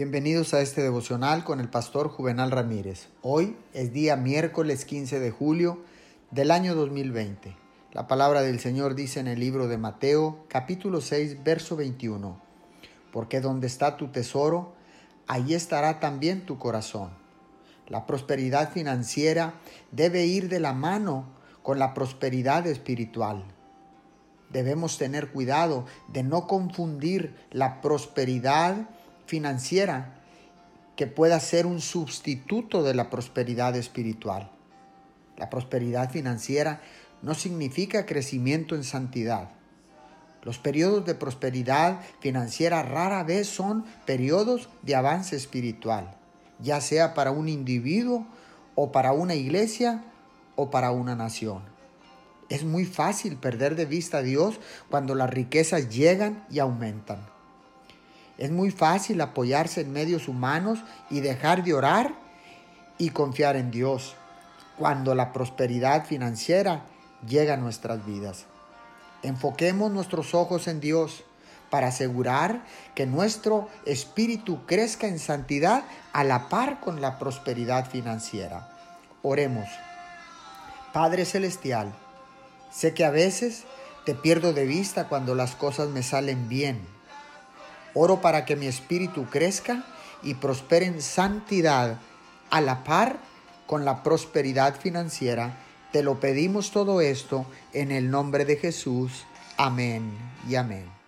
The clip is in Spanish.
Bienvenidos a este devocional con el pastor Juvenal Ramírez. Hoy es día miércoles 15 de julio del año 2020. La palabra del Señor dice en el libro de Mateo capítulo 6 verso 21. Porque donde está tu tesoro, ahí estará también tu corazón. La prosperidad financiera debe ir de la mano con la prosperidad espiritual. Debemos tener cuidado de no confundir la prosperidad financiera que pueda ser un sustituto de la prosperidad espiritual. La prosperidad financiera no significa crecimiento en santidad. Los periodos de prosperidad financiera rara vez son periodos de avance espiritual, ya sea para un individuo o para una iglesia o para una nación. Es muy fácil perder de vista a Dios cuando las riquezas llegan y aumentan. Es muy fácil apoyarse en medios humanos y dejar de orar y confiar en Dios cuando la prosperidad financiera llega a nuestras vidas. Enfoquemos nuestros ojos en Dios para asegurar que nuestro espíritu crezca en santidad a la par con la prosperidad financiera. Oremos. Padre Celestial, sé que a veces te pierdo de vista cuando las cosas me salen bien Oro para que mi espíritu crezca y prospere en santidad a la par con la prosperidad financiera. Te lo pedimos todo esto en el nombre de Jesús. Amén y amén.